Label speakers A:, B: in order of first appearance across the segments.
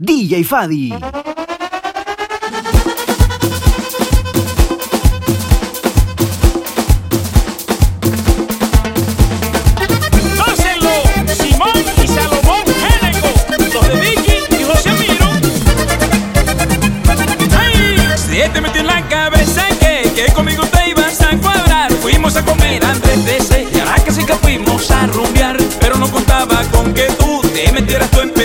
A: DJ Faddy,
B: ¡Dócenlo! ¡Simón y Salomón Jelenko! ¡Dos de Vicky y José Miro! ¡Ay! Si este te metí en la cabeza, que conmigo te ibas a cuadrar. Fuimos a comer antes de ese. Ya casi que fuimos a rumbiar. Pero no contaba con que tú te metieras tú en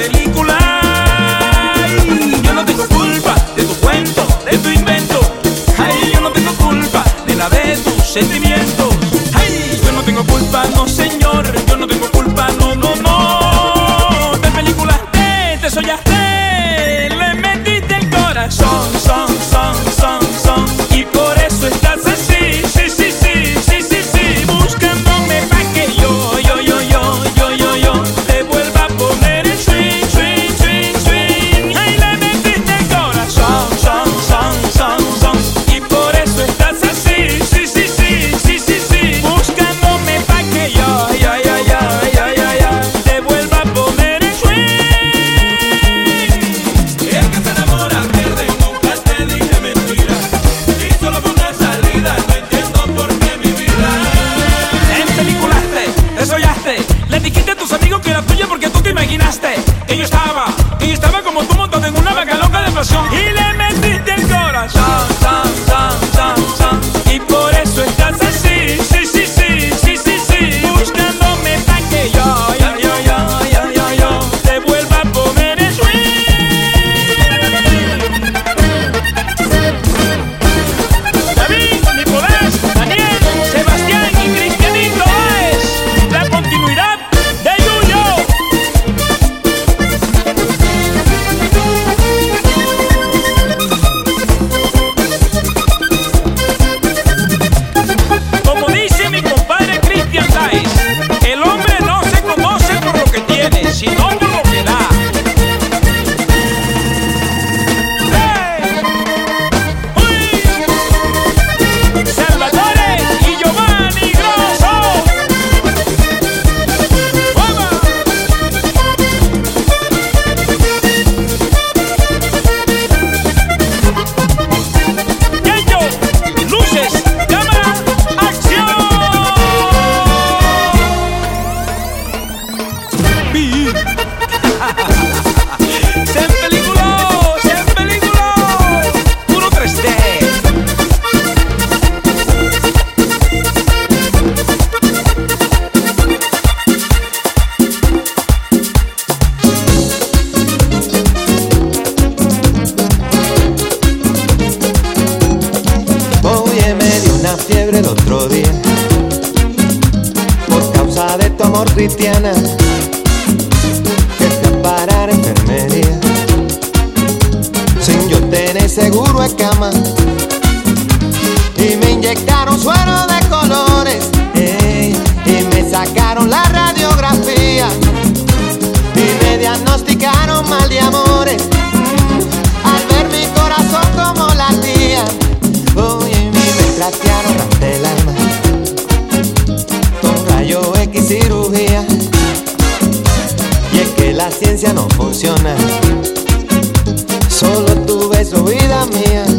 B: su vida
C: mía.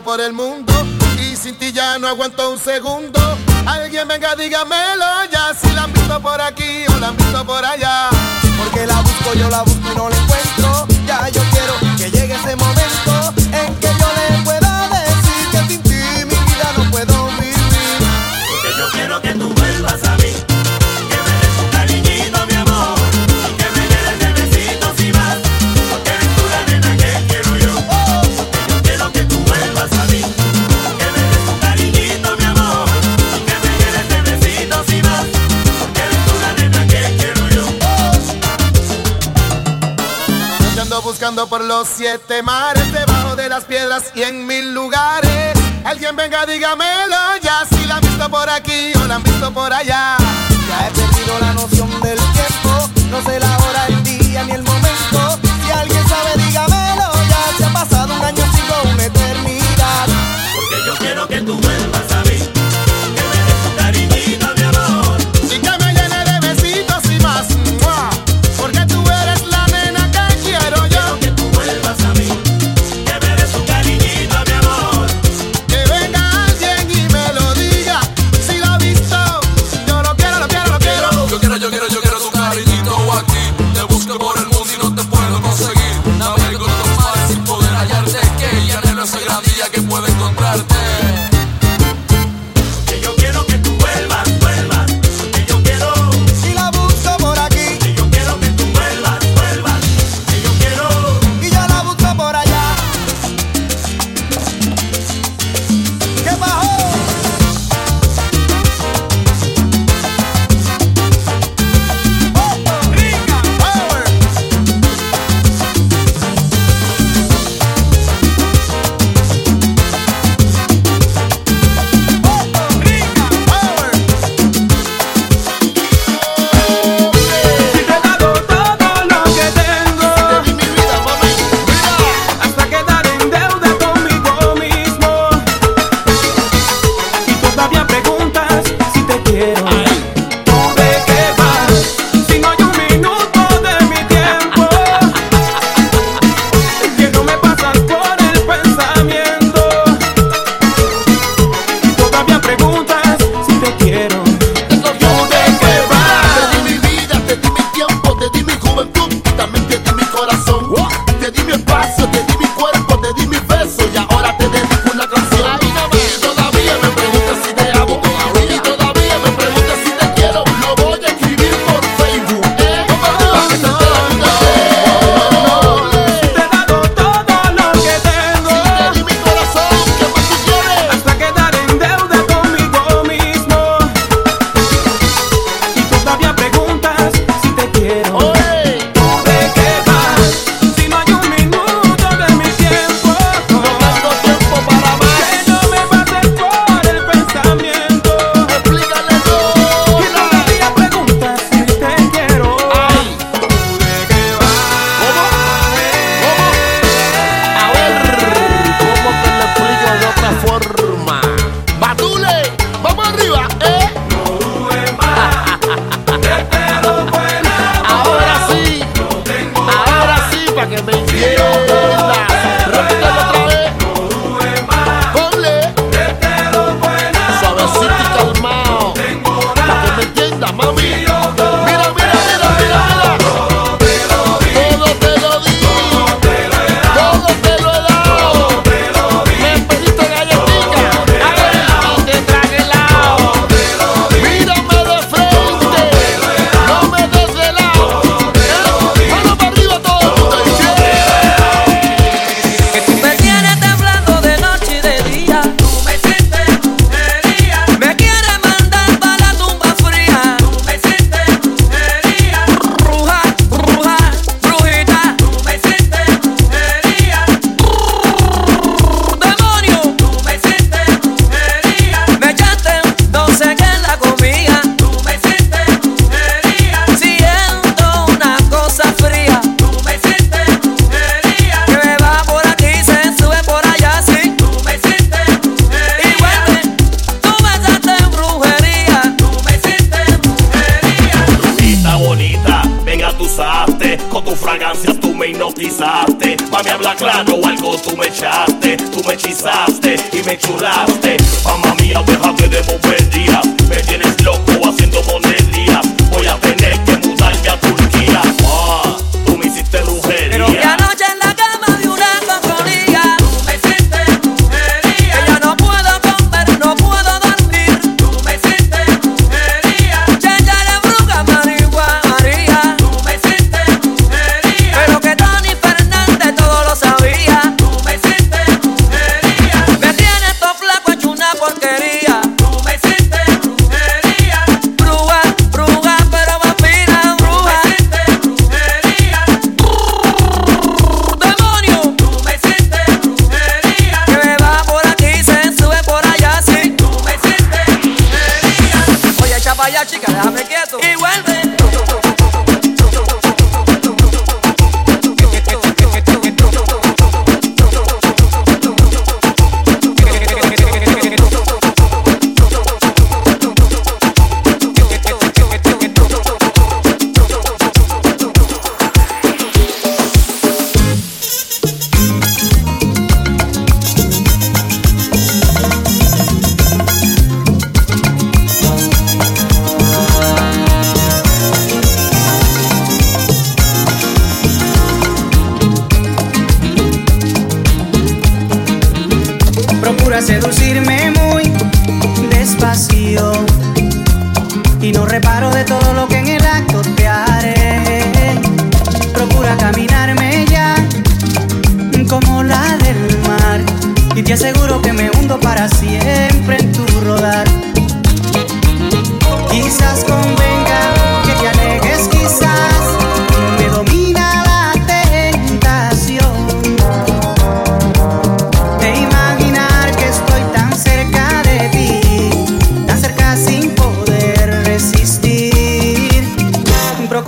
D: por el mundo y sin ti ya no aguanto un segundo. Alguien venga, dígamelo ya si la han visto por aquí o la han visto por allá.
E: Porque la busco, yo la busco y no le
D: por los siete mares, debajo de las piedras y en mil lugares. Alguien venga, dígamelo ya, si la han visto por aquí o la han visto por allá.
E: Ya he perdido la noción del tiempo, no sé la hora, el día ni el momento. Si alguien sabe, dígamelo ya, se ha pasado un año, sigo una eternidad.
F: Porque yo quiero que tú vuelvas a mí.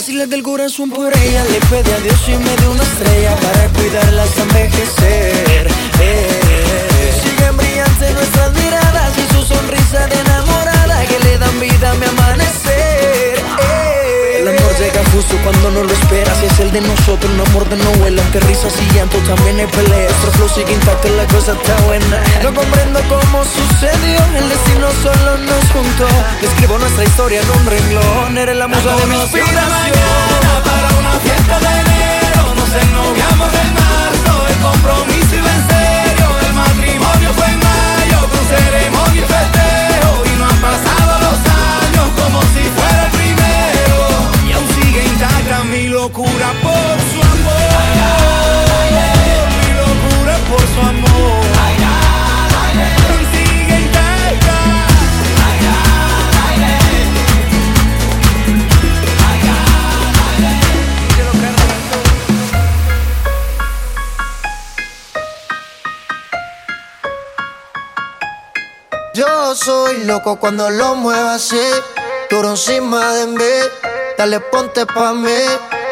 G: así le
E: del corazón por ella Le pedí a Dios y me dio una estrella Para cuidarla hasta envejecer eh. Siguen brillantes nuestras miradas Y su sonrisa de enamorada Que le dan vida a mi amanecer eh. Llega justo cuando no lo esperas. Es el de nosotros, un amor de novela Aunque risas y llanto también hay peleas. Nuestro flow sigue intacto, la cosa está buena. No comprendo cómo sucedió El destino solo nos juntó. Escribo nuestra historia en un renglón Eres la musa de mi inspiración
G: para una fiesta de enero. Nos ennoviamos en marzo El compromiso iba en serio. El matrimonio fue en mayo Con locura por su amor. Mi locura por su amor. Sigue intacta.
C: Yo soy loco cuando lo muevo así, duro encima de mí. Dale, ponte pa' mí,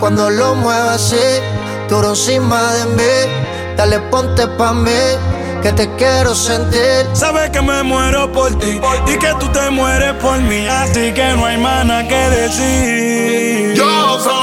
E: Cuando
C: lo muevo así, duro encima de mí. Dale, ponte pa' mí, que te quiero sentir.
G: Sabes que me muero por ti y que tú te mueres por mí, así que no hay más nada que decir.
H: Yo soy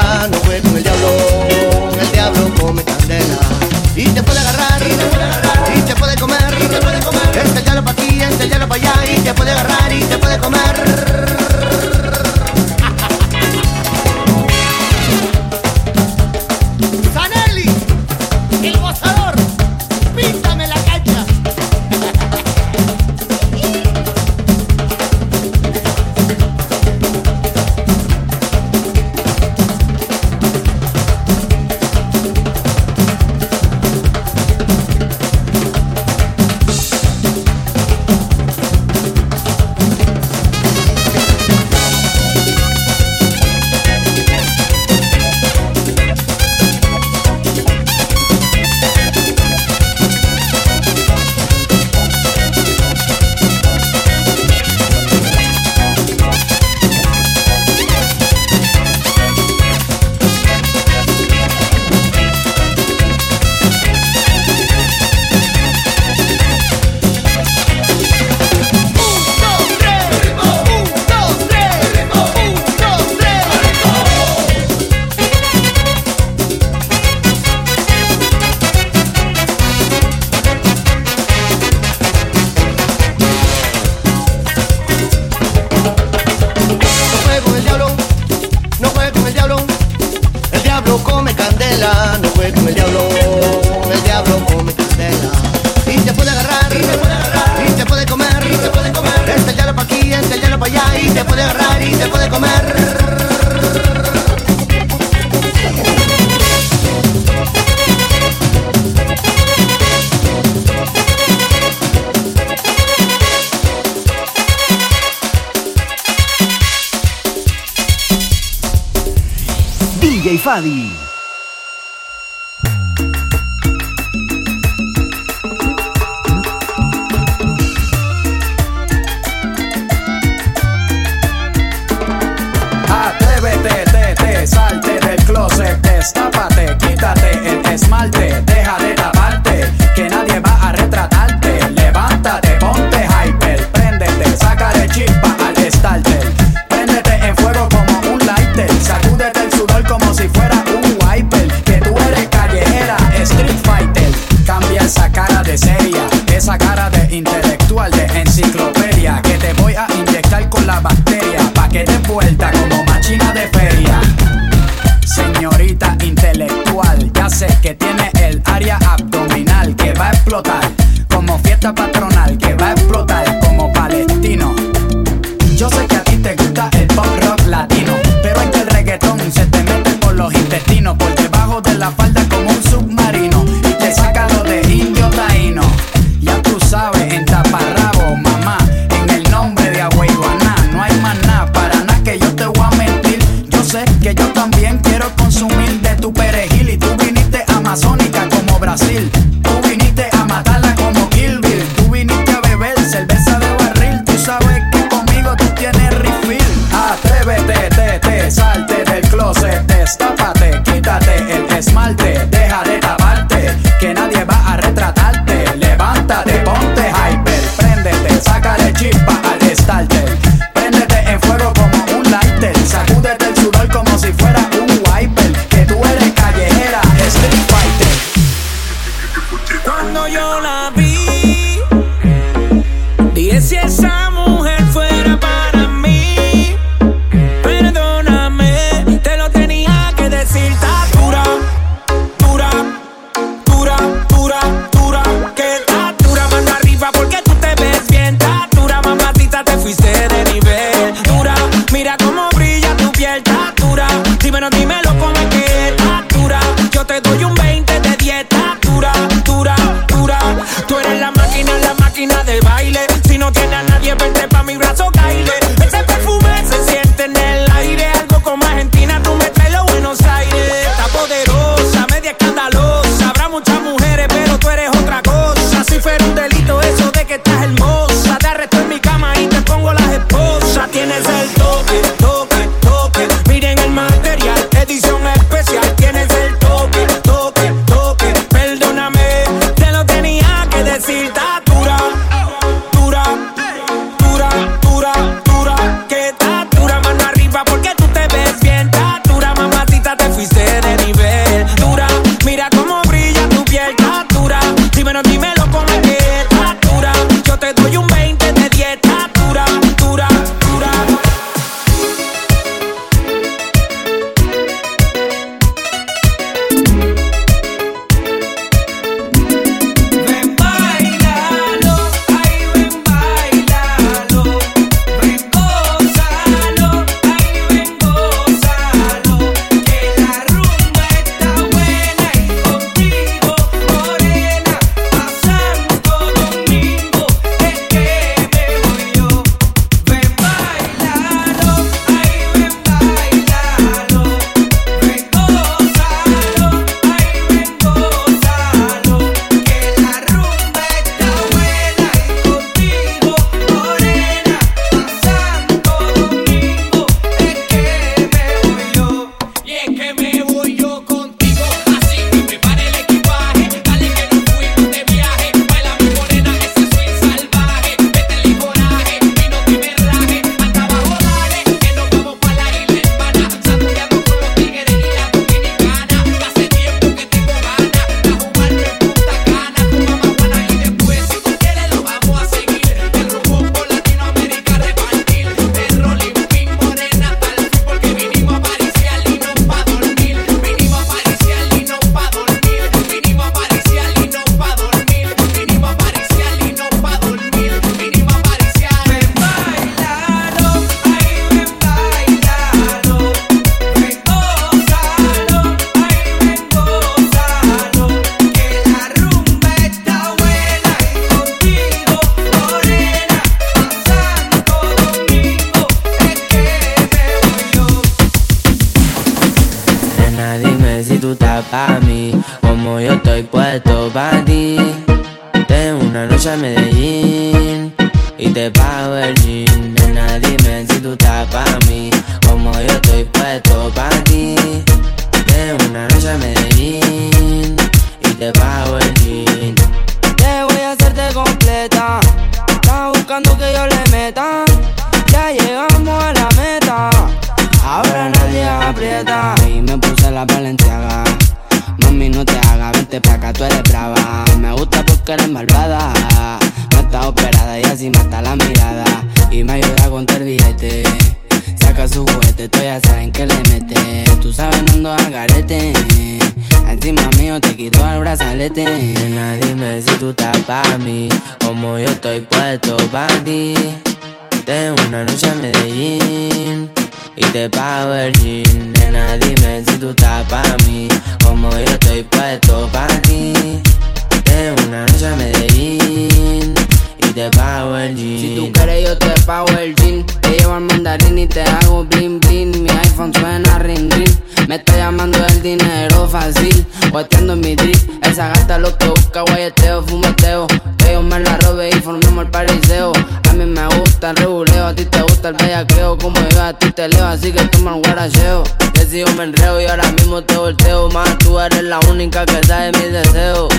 E: no
C: juegues con el
I: diablo, el diablo come candela. Y te puede agarrar, y te puede, agarrar, y te puede comer, y te puede comer. Este ya lo pa' aquí, este ya lo pa' allá, y te puede agarrar, y te puede comer.
J: Vente pa' acá, tú eres brava. Me gusta porque eres malvada. No está operada y así mata la mirada. Y me ayuda a contar billete. Saca su juguete, tú ya saben que le mete. Tú sabes, no ando al garete. Encima mío te quito el brazalete.
K: Nena, dime si tú estás pa' mí, como yo estoy puesto pa' ti. Tengo una noche a Medellín y te pago el jean. Nena, dime si tú estás pa' mí, como yo estoy puesto pa' ti. Tengo una noche a Medellín
J: Si tú quieres yo te pago el jean Te llevo al mandarín y te hago bling bling. Mi iPhone suena ring ring. Me está llamando el dinero fácil. Guateando en mi drip. Esa gata lo que busca guayeteo, fumeteo. Que yo me la robe y formemos el pariseo. A mí me gusta el reguleo A ti te gusta el bellaqueo. Como yo a ti te leo Así que toma el guaracheo. Te sigo me enreo y ahora mismo te volteo. Más tú eres la única que sabe mis deseos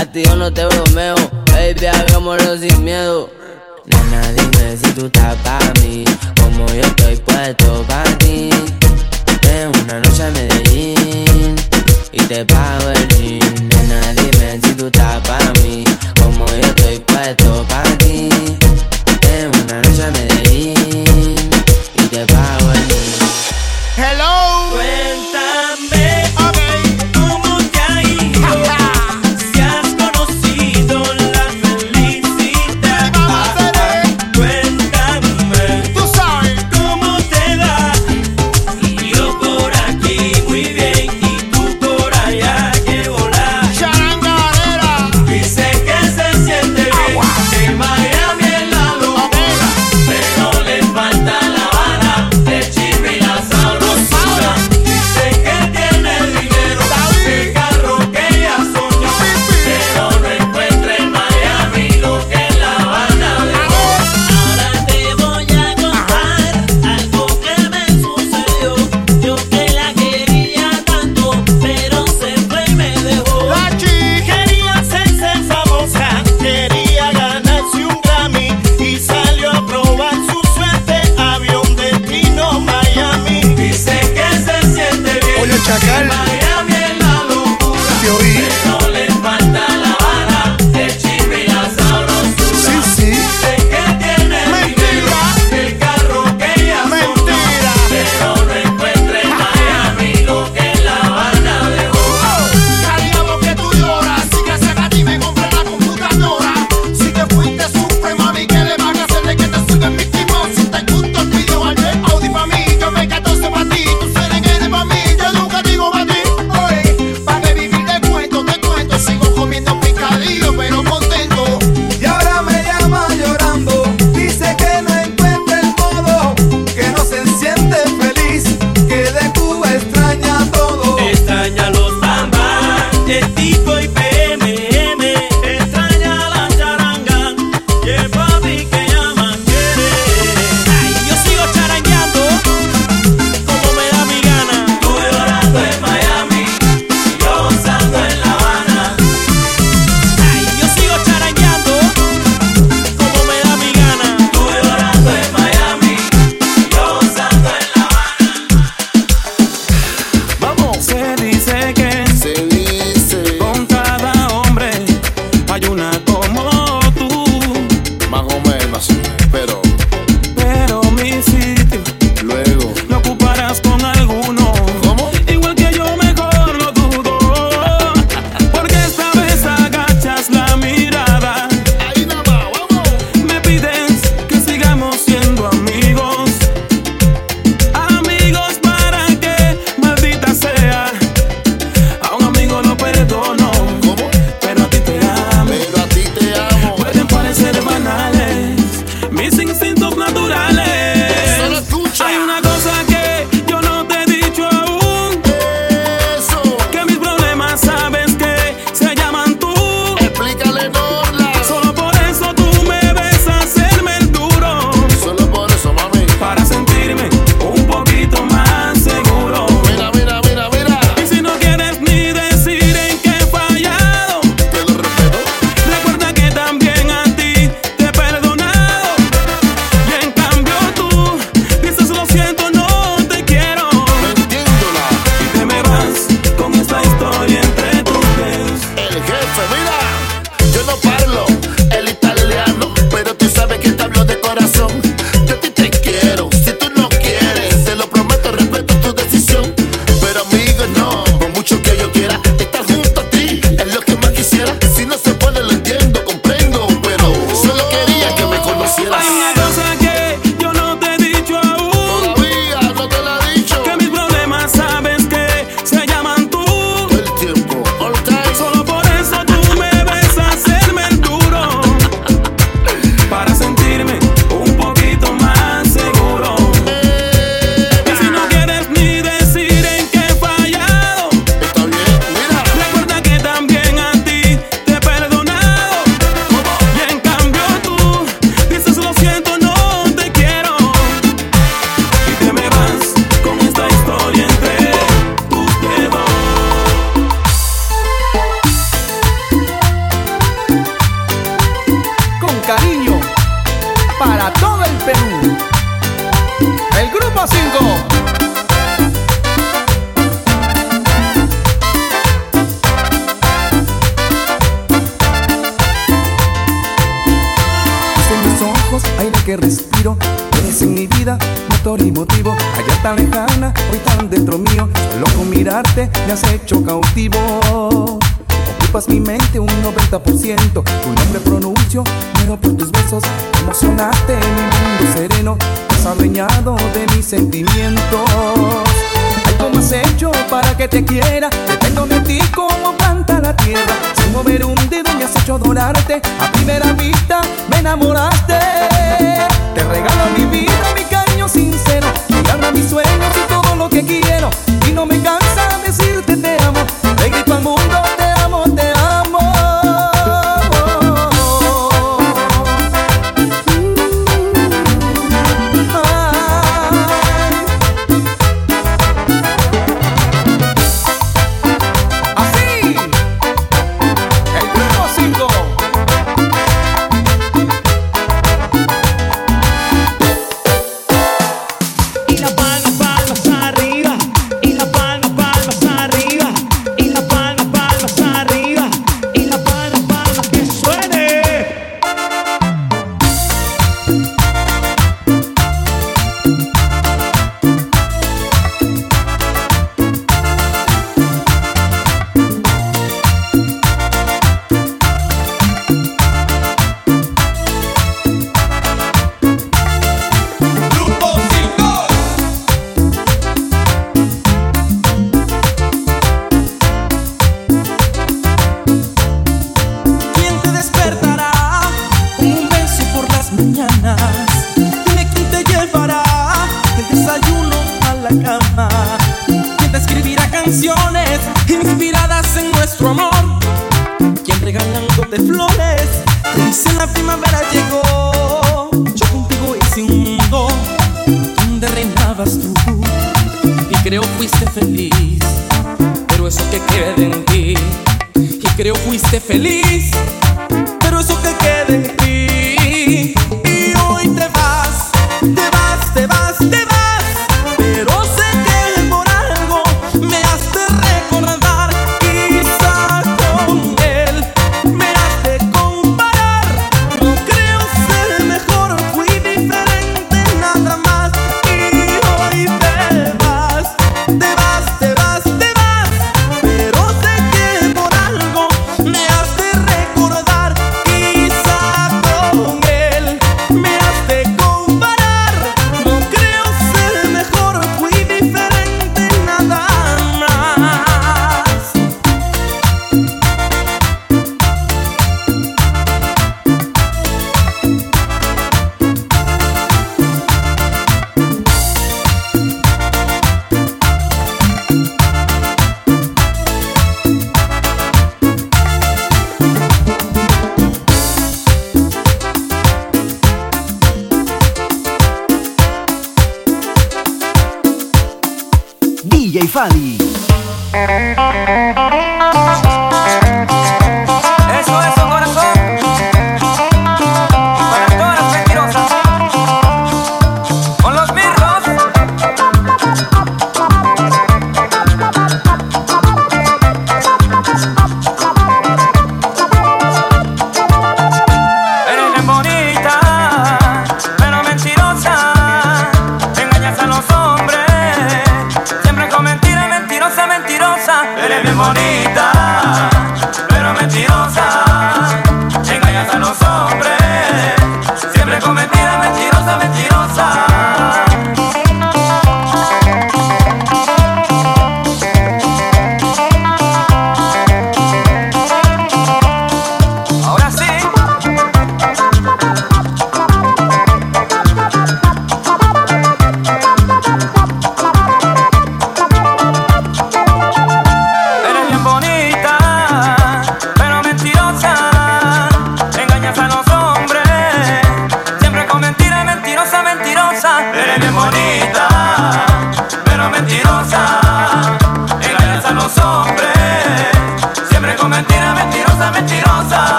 J: A ti yo no te bromeo Baby, hagámoslo sin miedo
K: Nena, dime si tú estás pa' mí, como yo estoy puesto pa' ti. Tengo una noche a Medellín y te pago el jean. Nena, dime si tú estás pa' mí, como yo estoy puesto pa' ti. Tengo una noche a Medellín y te pago el jean.
D: Hello.
F: Cuéntame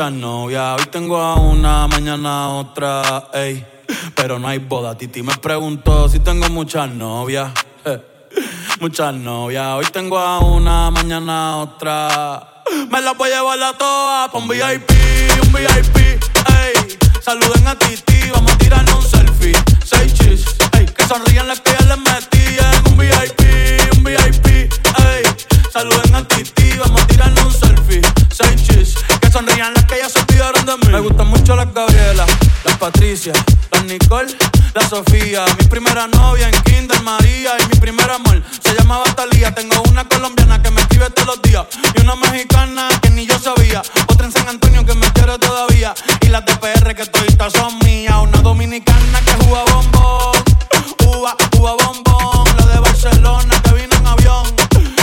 B: muchas novias. Hoy tengo a una, mañana otra, ey. Pero no hay boda. Titi me preguntó si tengo muchas novias. Muchas novias. Hoy tengo a una, mañana otra. Me las voy a llevar a todas pa' un VIP, un VIP, ey. Saluden a Titi, vamos a tirarnos un selfie. Seis chis, ey. Que sonrían las que ya les metí. la Sofía. Mi primera novia en Kinder María y mi primer amor se llamaba Talía. Tengo una colombiana que me escribe todos los días y una mexicana que ni yo sabía. Otra en San Antonio que me quiere todavía y las de PR que todavía son mías. Una dominicana que juega bombón, uva, uva bombón. La de Barcelona que vino en avión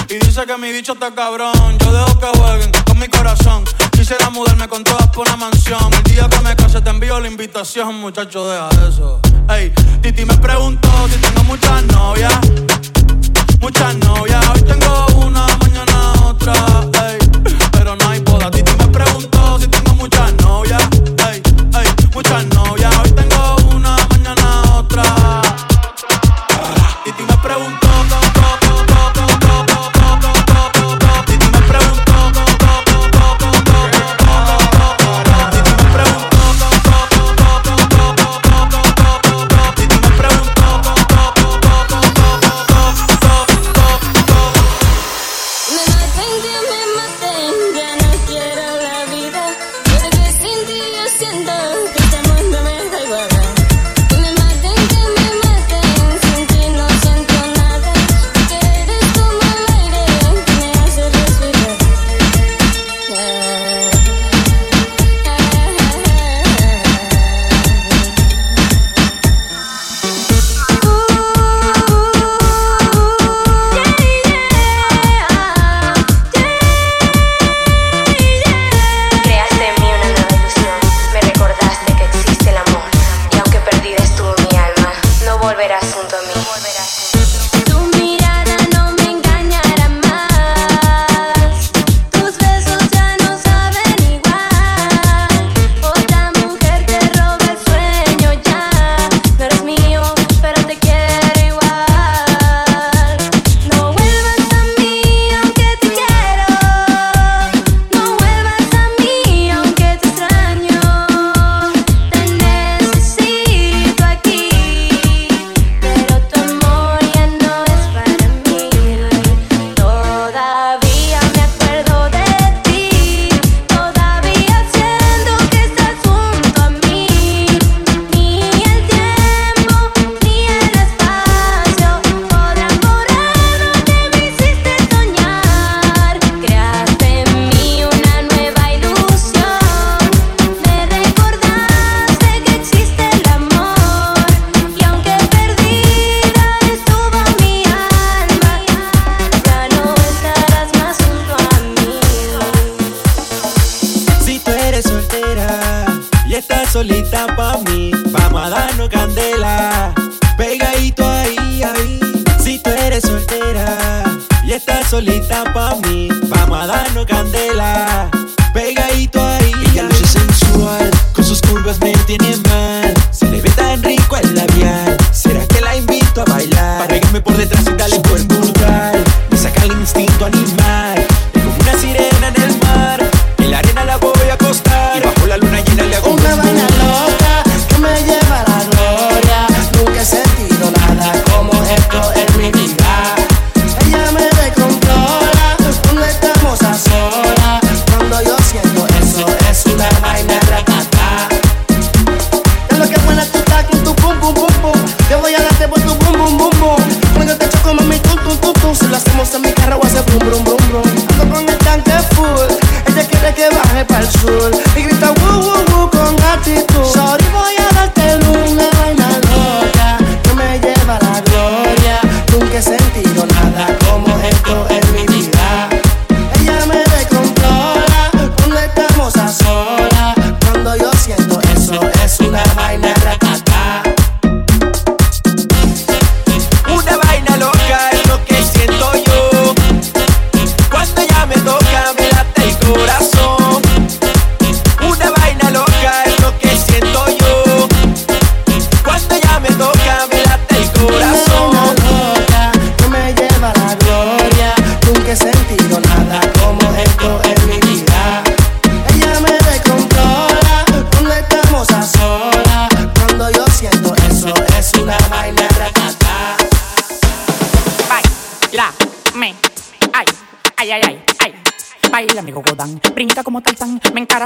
B: y dice que mi bicho está cabrón. Yo dejo que jueguen con mi corazón. Quisiera mudarme con todas por una mansión. El día que me case te envío la invitación, muchacho, deja eso. Ey, Titi me preguntó si tengo muchas novias.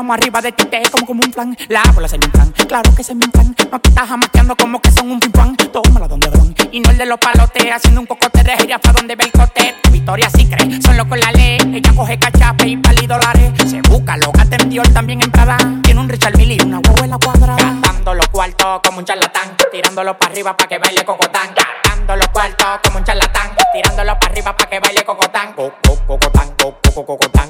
L: Encaramo arriba de ti, te como como un plan. La bola se me inflan, claro que se me inflan. No te estás jamaqueando como que son un pimpán Tómala donde van, y no el de los palotes. Haciendo un cocote de gira pa' donde ve el cote. Victoria sí cree, son locos la ley. Ella coge cachape y pali dólares Se busca, lo gasta en Dior, también en Prada Tiene un Richard Mille y una huevuela cuadrada Gastando los cuartos como un charlatán. Tirándolo para arriba pa' que baile cocotán Gastando los cuartos como un charlatán. Tirándolo para arriba pa' que baile cocotán Co- co- Cocotán, co- co- cocotán, co- co- cocotán,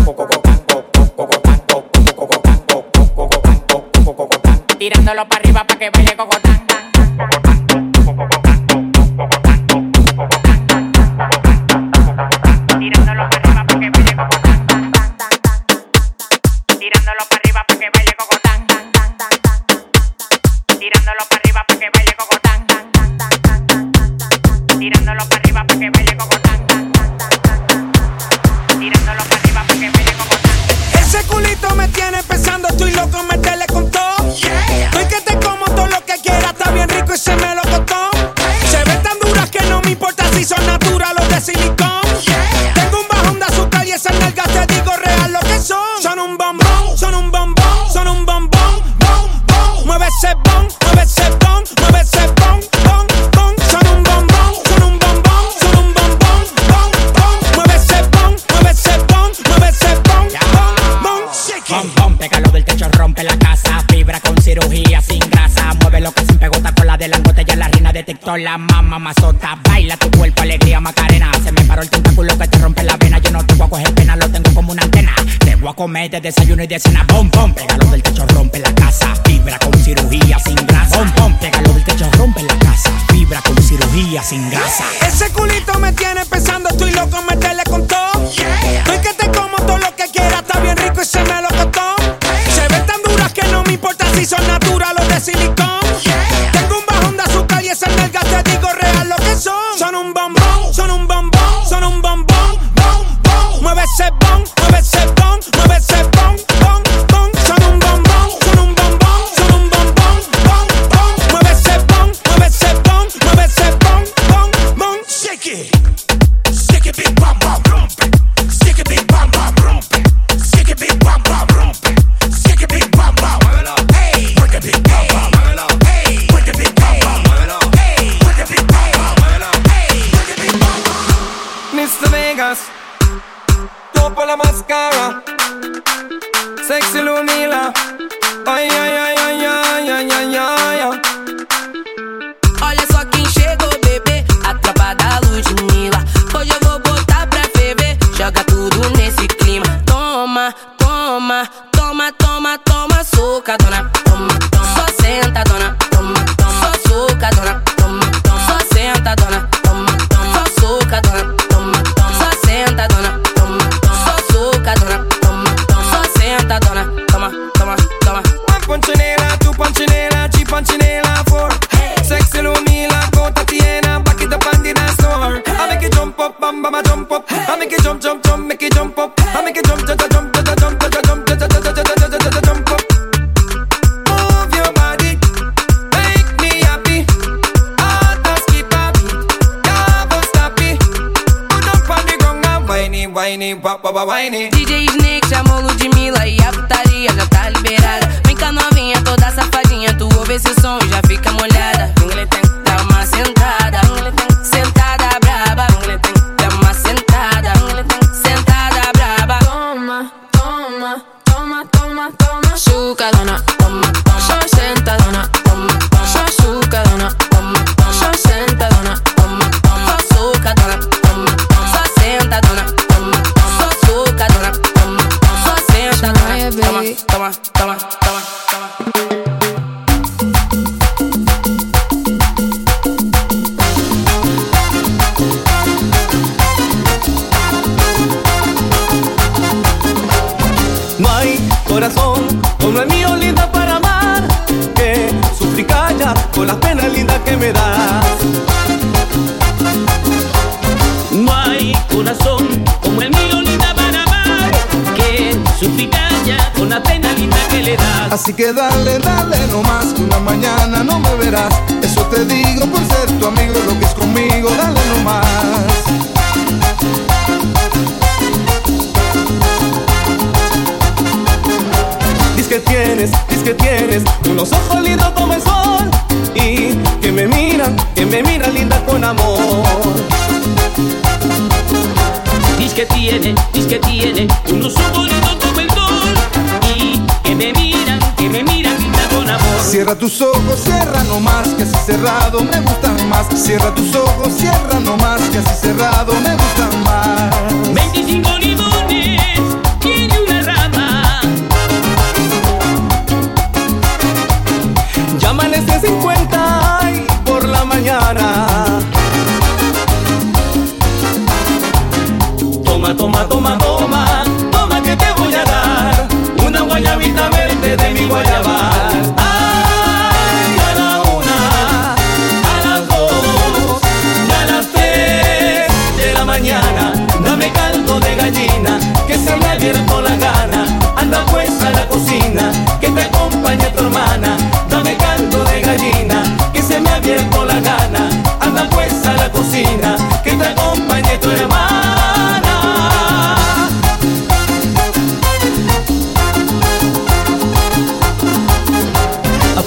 L: Tirándolo para arriba pa' que baile Tirándolo para arriba pa' que baile cocotán Tirándolo para arriba pa' que Tirándolo para arriba pa' que Tirándolo para arriba pa' que Tirándolo para arriba pa' que baile cocotán
E: Ese culito me tiene pensando, estoy loco, meterle con todo. Estoy que te como todo lo que quiera, está bien rico y se me lo costó. Se ven tan duras que no me importa si son naturales o de silicón. Tengo un bajón de azúcar y esas nalgas te digo real lo que son. Son un bombón, son un bombón, son un bombón, bom, bom. Mueve ese bom, mueve ese bom, mueve
L: detectó la mamá mazota. Baila tu cuerpo, alegría, macarena. Se me paró el tentáculo que te rompe la vena. Yo no te voy a coger pena, lo tengo como una antena. Te voy a comer de desayuno y de cena. Bom, bom, pégalo del techo, rompe la casa. Fibra con cirugía sin grasa. Bom, bom, pégalo del techo, rompe la casa. Fibra con cirugía sin grasa.
E: Ese culito me tiene pensando, estoy loco, meterle con todo. Estoy que te como todo lo que quiera, está bien rico y se me lo costó. Se ven tan duras que no me importa si son naturales o de silicón. Son. Un bombón, son un bombón, son un bombón, bom, bom. Mueve ese bom, mueve ese bom, mueve ese bom, bom, bom. Son un bombón, son un bombón, son un bombón, bom, bom. Mueve ese bom, mueve ese bom, mueve ese bom,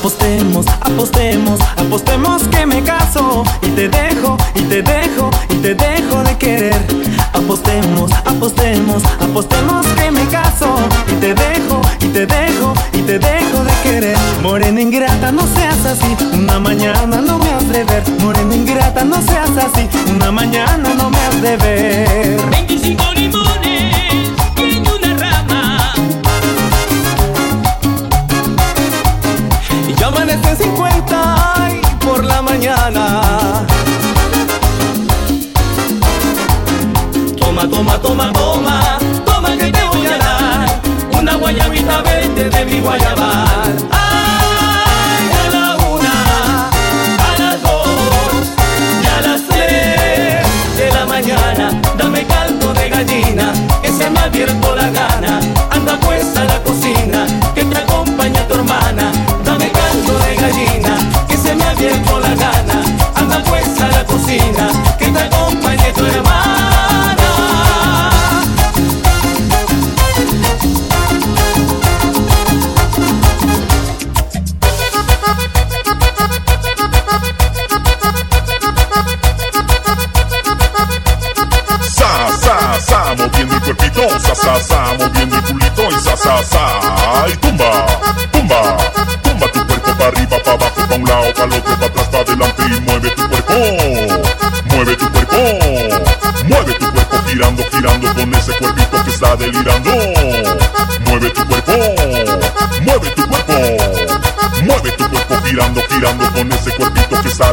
M: apostemos, apostemos, apostemos que me caso y te dejo, y te dejo, y te dejo de querer. Apostemos, apostemos, apostemos que me caso y te dejo, y te dejo, y te dejo de querer. Morena ingrata, no seas así, una mañana no me has de no seas así, una mañana no me has de ver.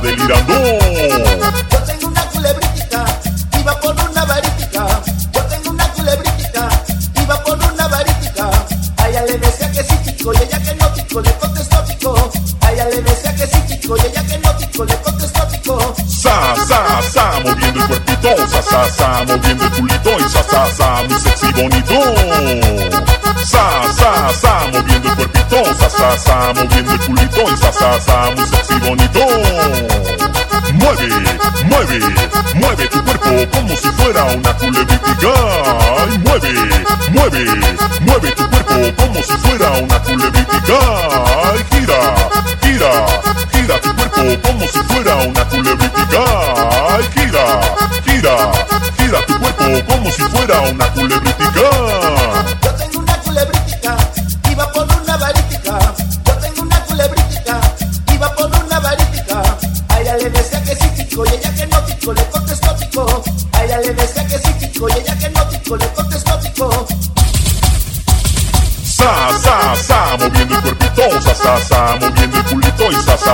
M: de
N: Mirandó.
H: Yo tengo una culebritica, iba por una. Yo tengo una culebritica, iba por una varitica. A que sí, y ella que no, chico, le que sí, y ella que no, chico, le chico.
N: El cuerpito, el culito, y sa, muy sexy, bonito. Sa, sa, moviendo el cuerpito, sa, sa, moviendo el culito, y sa, sa, muy sexy, bonito.
M: Fuera una culebritica. Ay, mueve, mueve, mueve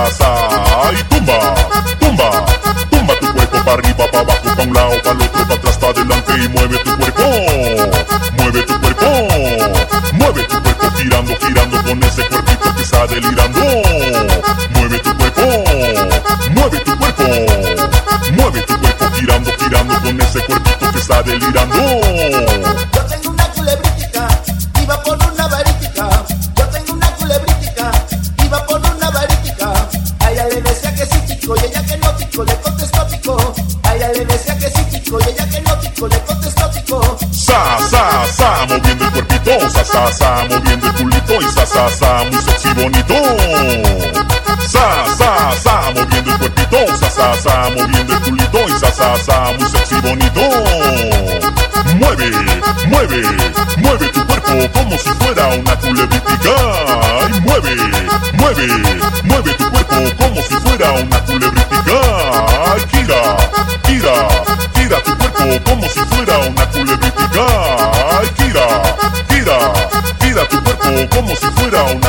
M: sa. Y tumba, tumba, tumba tu cuerpo para arriba, para abajo, para un lado, para el otro, para atrás, para adelante y mueve tu cuerpo. Mueve tu cuerpo, mueve tu cuerpo, girando, girando con ese cuerpito que está delirando. Mueve tu cuerpo, mueve tu cuerpo, mueve tu cuerpo, girando, girando con ese cuerpito que está delirando. Sa, moviendo el cuerpito, sa, moviendo el culito y sa, muy sexy bonito. Moviendo el cuerpito, moviendo el y sa, muy sexy bonito. Mueve, mueve, mueve tu cuerpo como si fuera una culebritica. Ay, mueve, mueve, mueve tu cuerpo como si fuera una culebritica. Cuerpo como si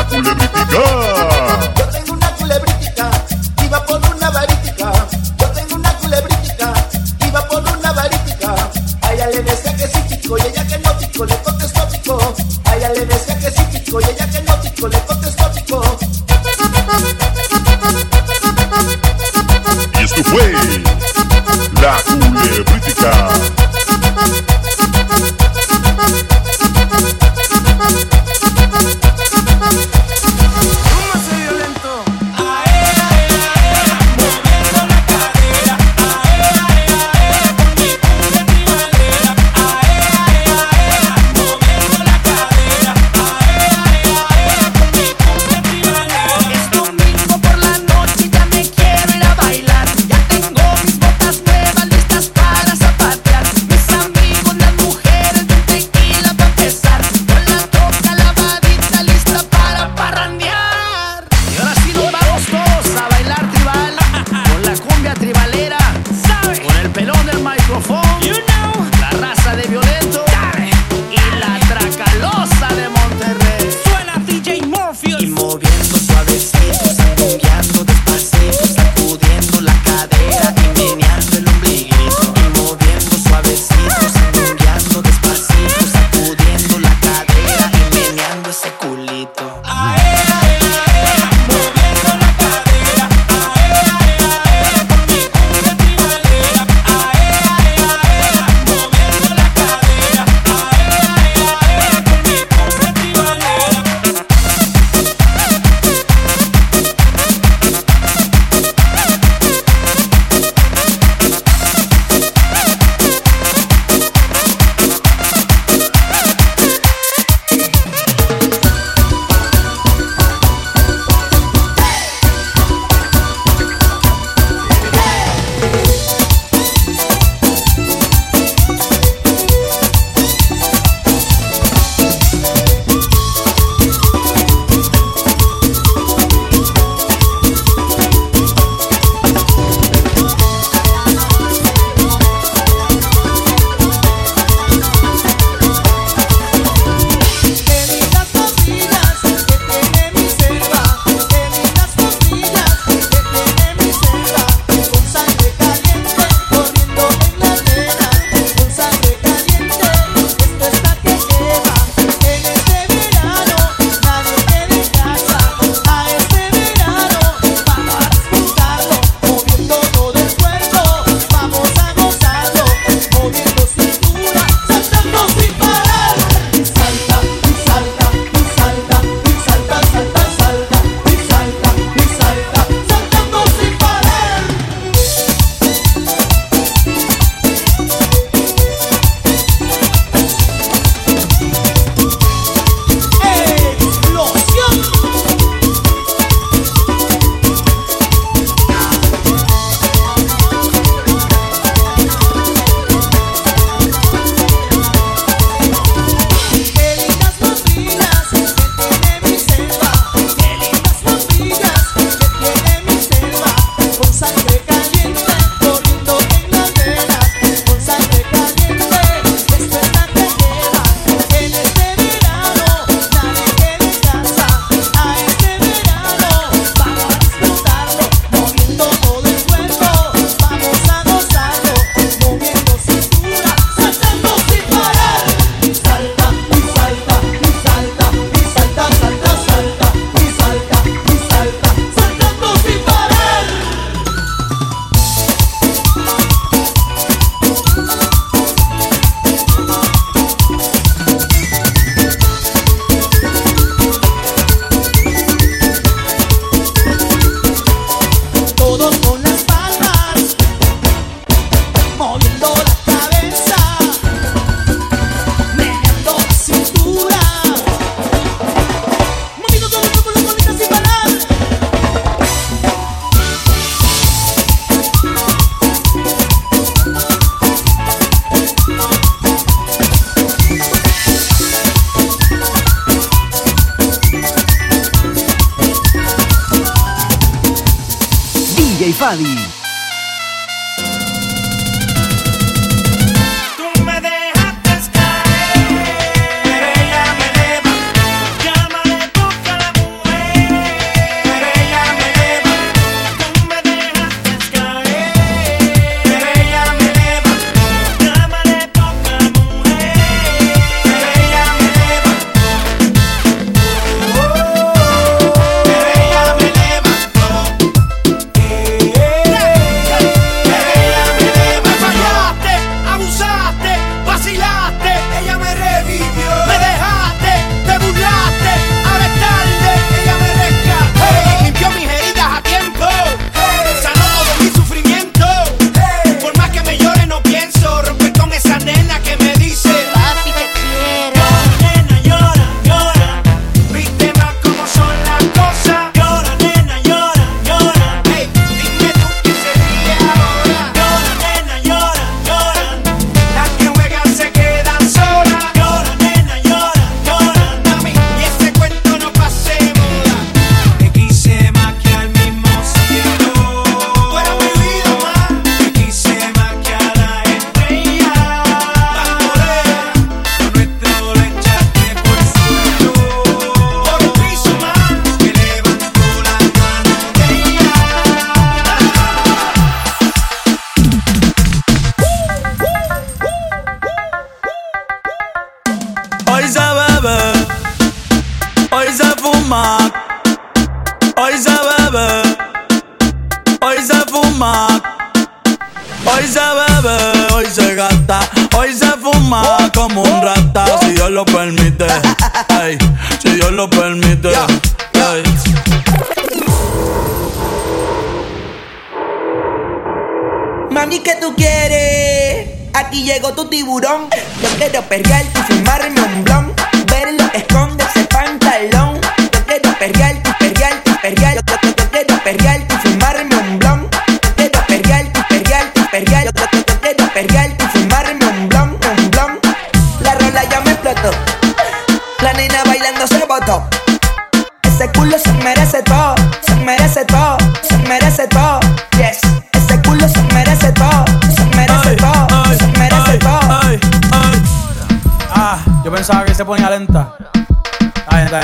O: De.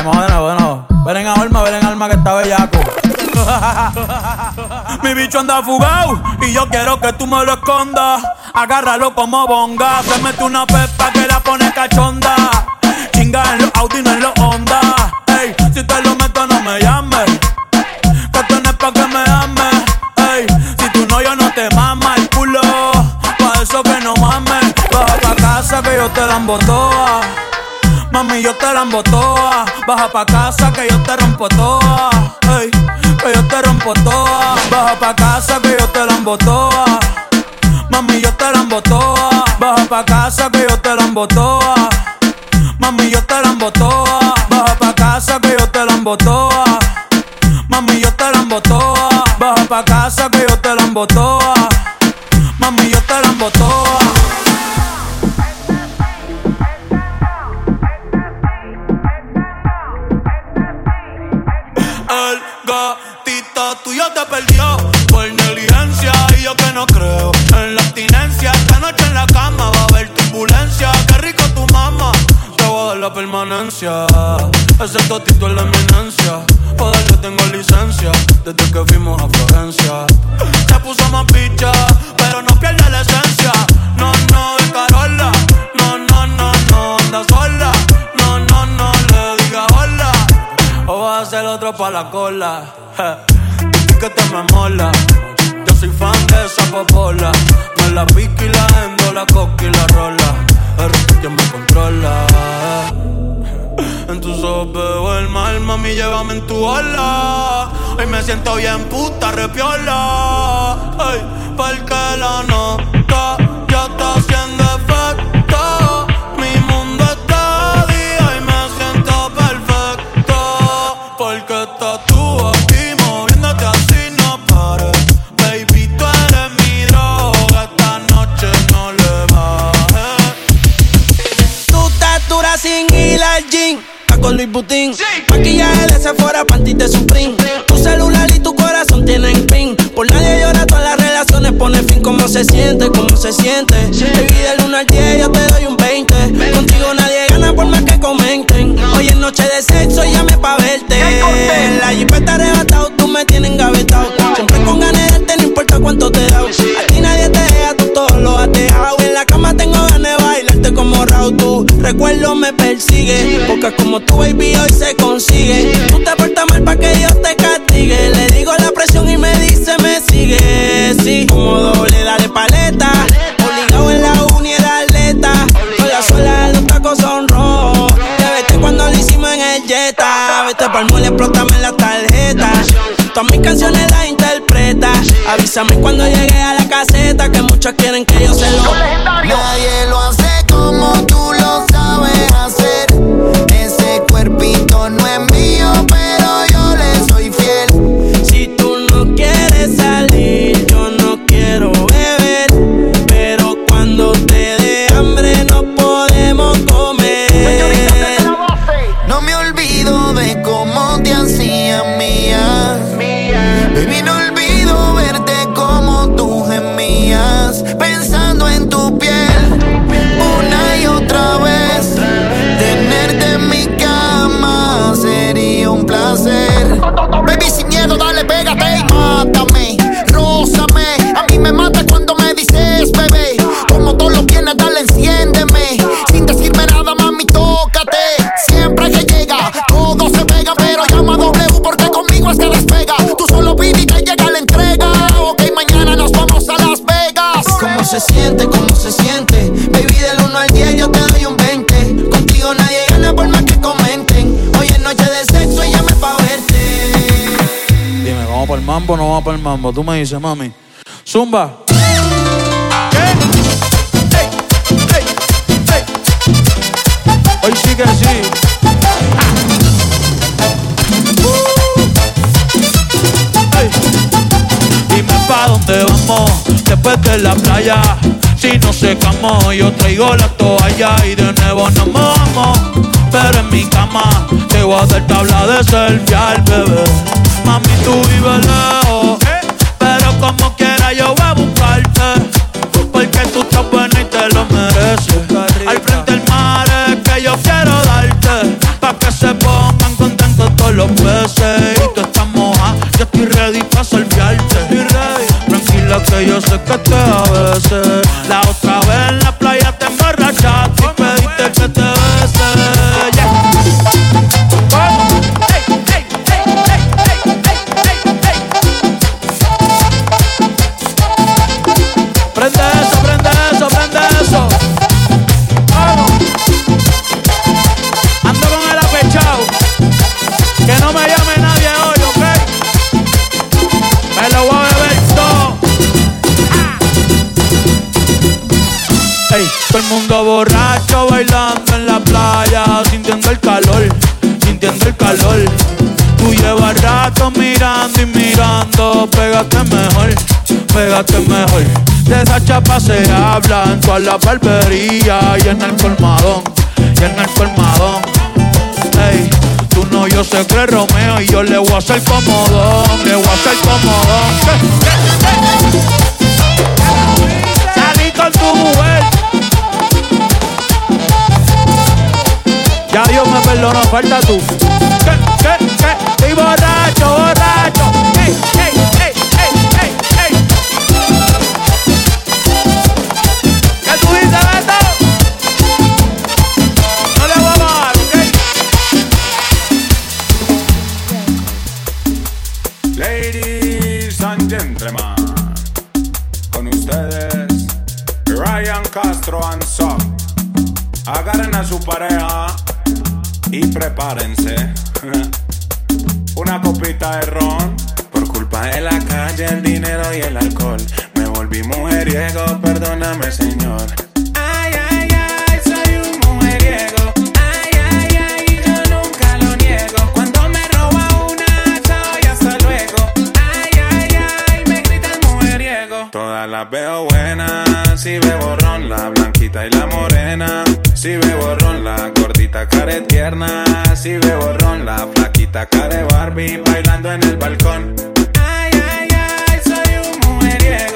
O: Ven en alma, ven en alma que está bellaco. Mi bicho anda fugado y yo quiero que tú me lo escondas. Agárralo como bonga. Se mete una pepa que la pone cachonda. Chinga en los Audi, no en los Honda. Ey, si te lo meto, no me llames. Que tenés pa' que me ames. Ey, si tú no, yo no te mama el culo. Pa' eso que no mames. Baja pa' casa que yo te la toa. Mami, yo te la toa. Baja pa' casa que yo te rompo toa. Ey, que yo te rompo toa. Baja pa' casa que yo te la toa. Mami, yo te la toa. Baja pa' casa que yo te la toa. Mami, yo te la toa. Baja pa' casa que yo te la toa. Mami, yo te la toa. Baja pa' casa que yo te la toa. Permanencia. Ese totito es la eminencia. Joder, yo tengo licencia desde que fuimos a Florencia. Se puso más picha, pero no pierde la esencia. No, no, de Carola. No, no, no, no, anda sola. No, no, no, le diga hola. O vas a ser otro pa' la cola. Je, Dices que te me mola. Yo soy fan de esa popola. Me la pica y la endo, la coca y la rola. Eres tú me controla. Tus el mal, mami, llévame en tu ola. Hoy me siento bien puta, repiola. Ay, porque la nota
P: con Luis Butín. Maquillaje de Sephora, panty de Supreme. Tu celular y tu corazón tienen pin. Por nadie llora pone fin, cómo se siente, cómo se siente. Baby, del 1 al 10 yo te doy un 20. Contigo nadie gana por más que comenten. Hoy es noche de sexo, llame pa' verte. En la jipeta arrebatado, tú me tienes engavetado. Siempre con ganas de darte, no importa cuánto te da. A ti nadie te deja, tú todo lo has dejado. En la cama tengo ganas de bailarte como Raúl. Recuerdo me persigue. Porque como tu baby hoy se consigue. Tú te portas mal pa' que Dios te castigue. Le digo la presión y me dice me sigue. Sí, como doble, dale paleta. Obligado en la uni era atleta. Con la suela de los tacos son rojos. Te vete cuando lo hicimos en el Jetta. Vete pa'l mole, explótame la tarjeta. Todas mis canciones las interpreta. Avísame cuando llegue a la caseta. Que muchos quieren que yo se lo.
C: Nadie lo
O: mambo no vamos para el mambo? Tú me dices, mami. Zumba. Hoy sí que sí. Ey. Dime pa' dónde vamos después de la playa. Si no secamos, yo traigo la toalla y de nuevo nos mojamos. Pero en mi cama te voy a dar tabla de selfie al bebé. Mami, tú vives lejos, pero como quiera yo voy a buscarte. Porque tú estás buena y te lo mereces. La barbería y en el colmadón, y en el colmadón. Ey, tú no, yo sé que Romeo y yo le voy a hacer comodón, le voy a hacer comodón. Salí con tu mujer. Ya Dios me perdonó, falta tú.
Q: Todas las veo buenas, si bebo ron, la blanquita y la morena. Si bebo ron, la gordita care tierna. Si bebo ron, la flaquita care Barbie bailando en el balcón. Ay, ay, ay, soy un mujeriego.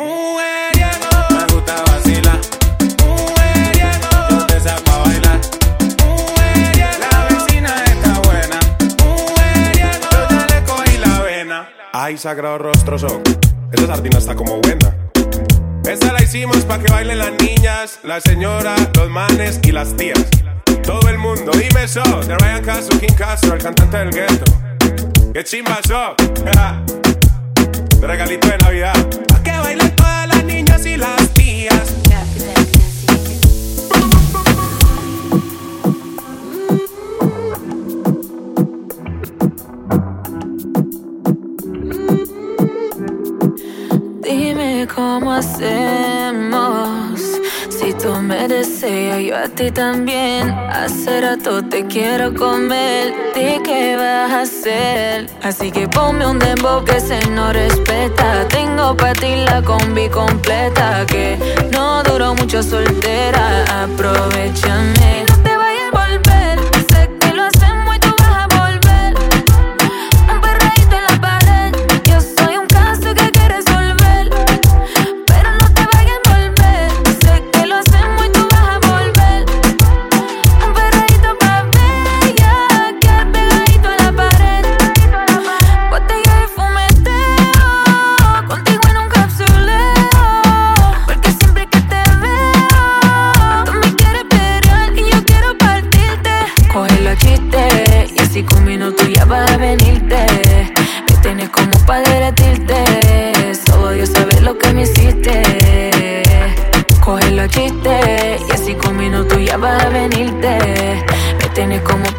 Q: Mujeriego, me gusta vacilar. Mujeriego, yo te saco a bailar. Mujeriego, la vecina está buena. Mujeriego, yo ya le cogí la vena. Ay, sagrado rostro son. Esa sardina está como buena. Esta la hicimos para que bailen las niñas, la señora, los manes y las tías. Todo el mundo, dime eso, de Ryan Castro, King Castro, el cantante del gueto. ¡Qué chimba eso! Regalito de Navidad. Las niñas
R: Dime cómo hacemos. Si tú me deseas, yo a ti también. Hace rato te quiero comer. ¿De qué vas a hacer? Así que ponme un dembow que se no respeta. Tengo para ti la combi completa. Que no duró mucho soltera. Aprovechame. No te vayas a volver.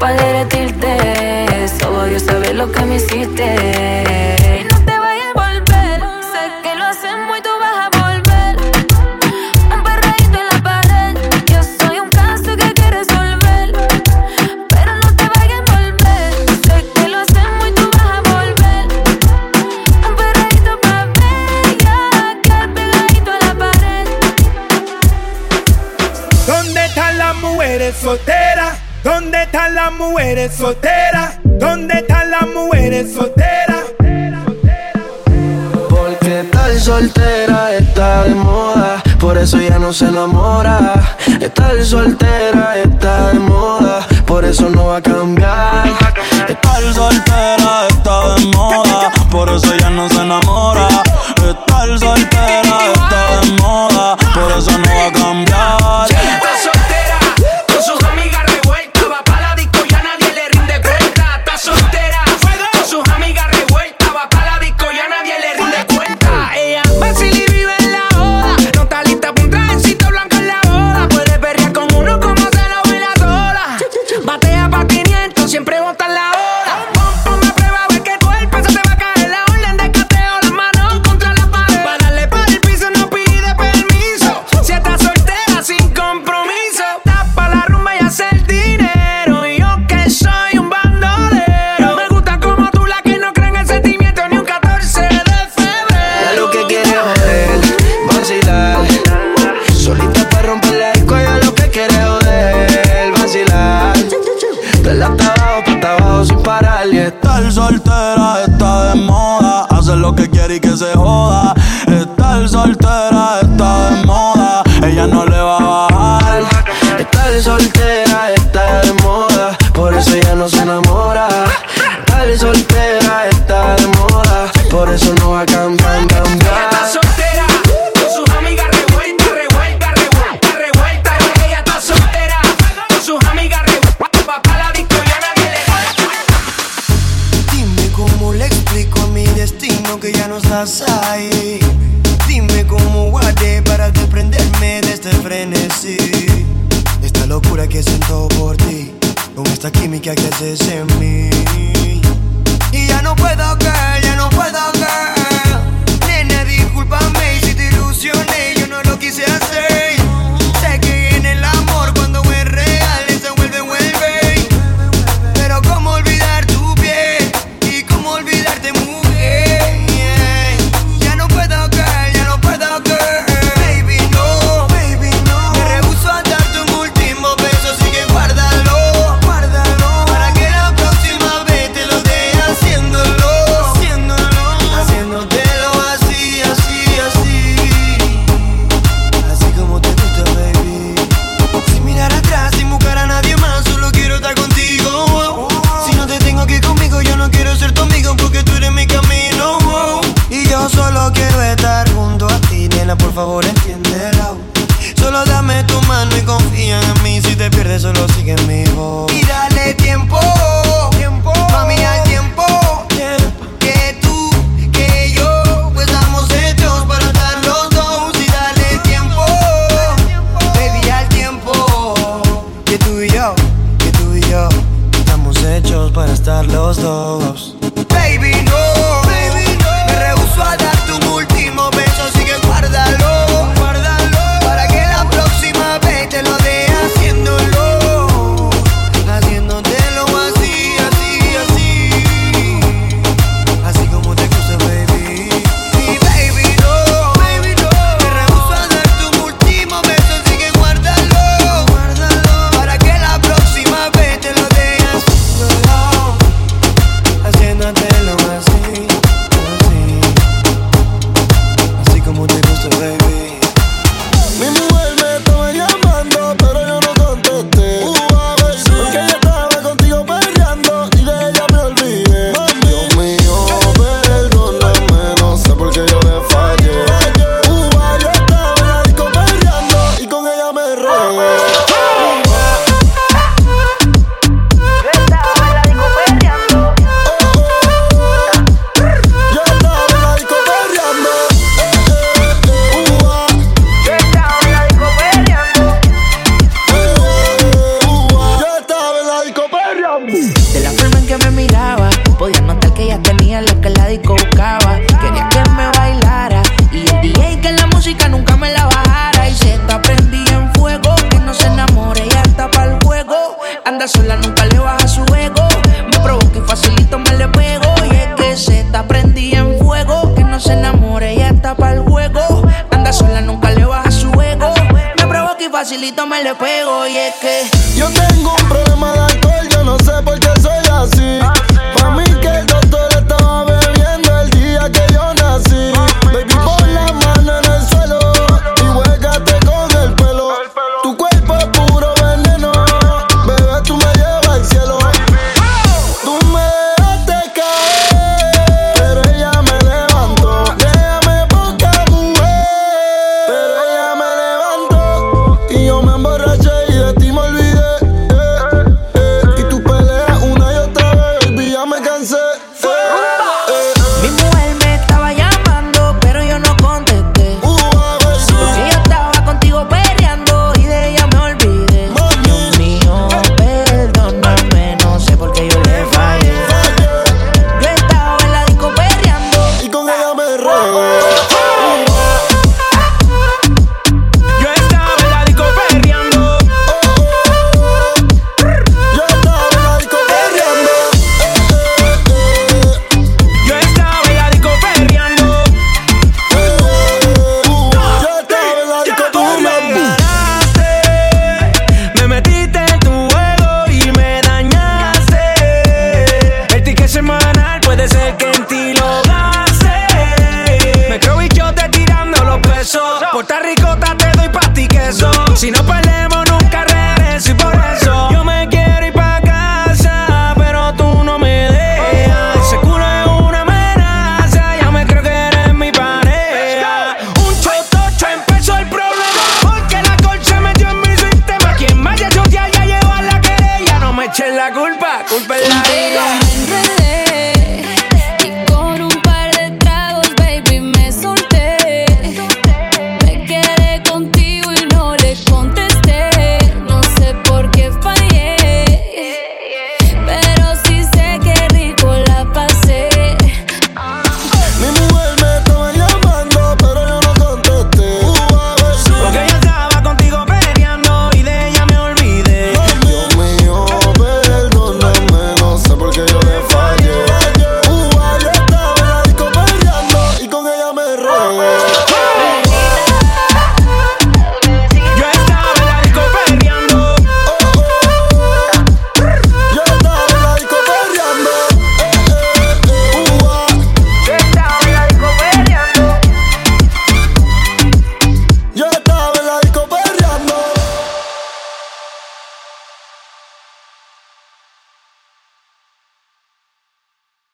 R: Para derretirte. Solo Dios sabe lo que me hiciste.
S: Mujeres solteras? ¿Dónde están las mujeres solteras?
E: Porque estar soltera está de moda, por eso ya no se enamora. Estar soltera está de moda, por eso no va a cambiar.
T: Estar soltera está de moda, por eso ya no se enamora. Estar soltera está de moda, por eso no va a cambiar.